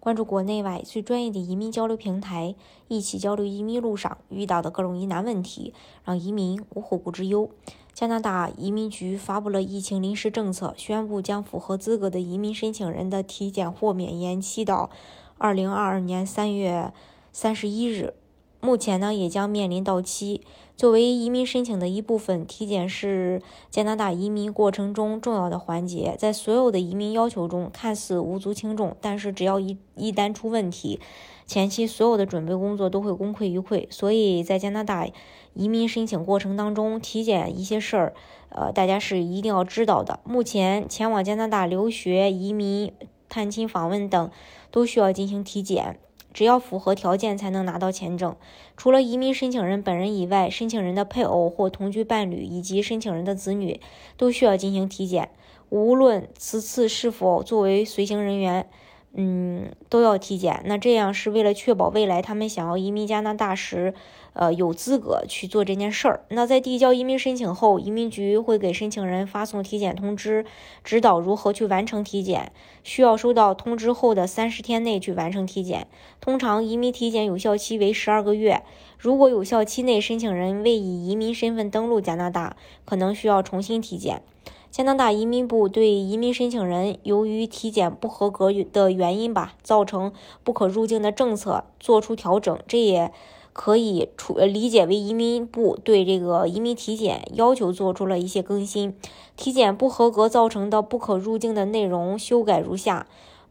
关注国内外最专业的移民交流平台，一起交流移民路上遇到的各种疑难问题，让移民无后顾之忧。加拿大移民局发布了疫情临时政策，宣布将符合资格的移民申请人的体检豁免延期到二零二二年三月三十一日。目前呢，也将面临到期。作为移民申请的一部分，体检是加拿大移民过程中重要的环节。在所有的移民要求中，看似无足轻重，但是只要一一旦出问题，前期所有的准备工作都会功亏一篑。所以在加拿大移民申请过程当中，体检一些事儿，呃，大家是一定要知道的。目前前往加拿大留学、移民、探亲访问等，都需要进行体检。只要符合条件才能拿到签证。除了移民申请人本人以外，申请人的配偶或同居伴侣以及申请人的子女都需要进行体检。无论此次是否作为随行人员。嗯，都要体检。那这样是为了确保未来他们想要移民加拿大时，呃，有资格去做这件事儿。那在递交移民申请后，移民局会给申请人发送体检通知，指导如何去完成体检。需要收到通知后的三十天内去完成体检。通常移民体检有效期为十二个月。如果有效期内申请人未以移民身份登陆加拿大，可能需要重新体检。加拿大移民部对移民申请人由于体检不合格的原因吧，造成不可入境的政策做出调整，这也可以处理解为移民部对这个移民体检要求做出了一些更新。体检不合格造成的不可入境的内容修改如下：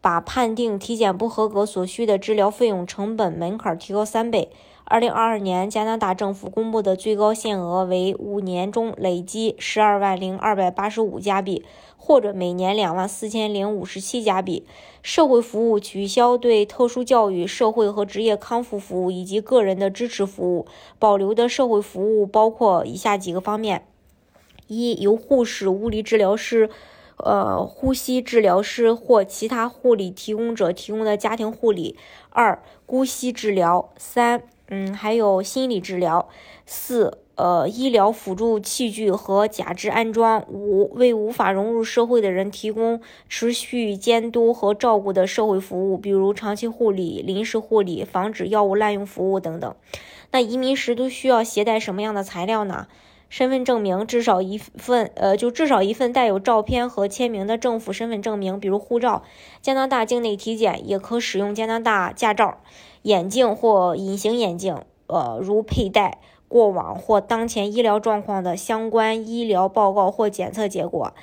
把判定体检不合格所需的治疗费用成本门槛提高三倍。二零二二年，加拿大政府公布的最高限额为五年中累计十二万零二百八十五加币，或者每年两万四千零五十七加币。社会服务取消对特殊教育、社会和职业康复服务以及个人的支持服务，保留的社会服务包括以下几个方面：一、由护士、物理治疗师、呃呼吸治疗师或其他护理提供者提供的家庭护理；二、姑息治疗；三。嗯，还有心理治疗。四，呃，医疗辅助器具和假肢安装。五，为无法融入社会的人提供持续监督和照顾的社会服务，比如长期护理、临时护理、防止药物滥用服务等等。那移民时都需要携带什么样的材料呢？身份证明至少一份，呃，就至少一份带有照片和签名的政府身份证明，比如护照。加拿大境内体检也可使用加拿大驾照。眼镜或隐形眼镜，呃，如佩戴过往或当前医疗状况的相关医疗报告或检测结果。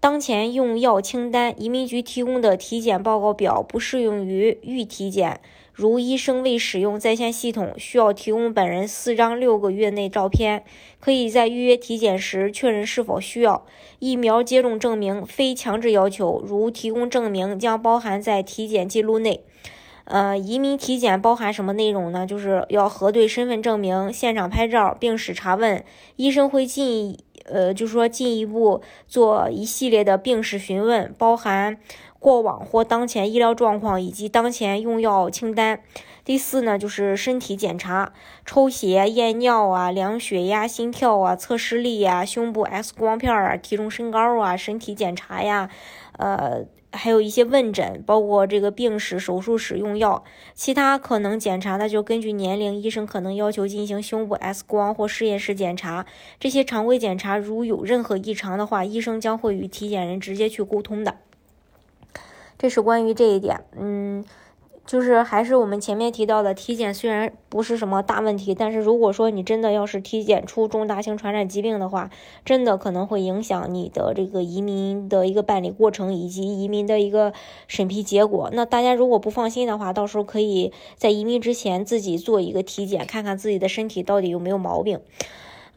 当前用药清单，移民局提供的体检报告表不适用于预体检。如医生未使用在线系统，需要提供本人四张六个月内照片，可以在预约体检时确认是否需要。疫苗接种证明非强制要求，如提供证明将包含在体检记录内。呃，移民体检包含什么内容呢？就是要核对身份证明、现场拍照、病史查问。医生会进，呃，就是说进一步做一系列的病史询问，包含过往或当前医疗状况以及当前用药清单。第四呢，就是身体检查，抽血、验尿啊，量血压、心跳啊，测视力呀，胸部 X 光片啊，体重、身高啊，身体检查呀，呃。还有一些问诊，包括这个病史、手术史、用药，其他可能检查的就根据年龄，医生可能要求进行胸部 X 光或实验室检查。这些常规检查如有任何异常的话，医生将会与体检人直接去沟通的。这是关于这一点，嗯。就是还是我们前面提到的体检，虽然不是什么大问题，但是如果说你真的要是体检出重大型传染疾病的话，真的可能会影响你的这个移民的一个办理过程以及移民的一个审批结果。那大家如果不放心的话，到时候可以在移民之前自己做一个体检，看看自己的身体到底有没有毛病。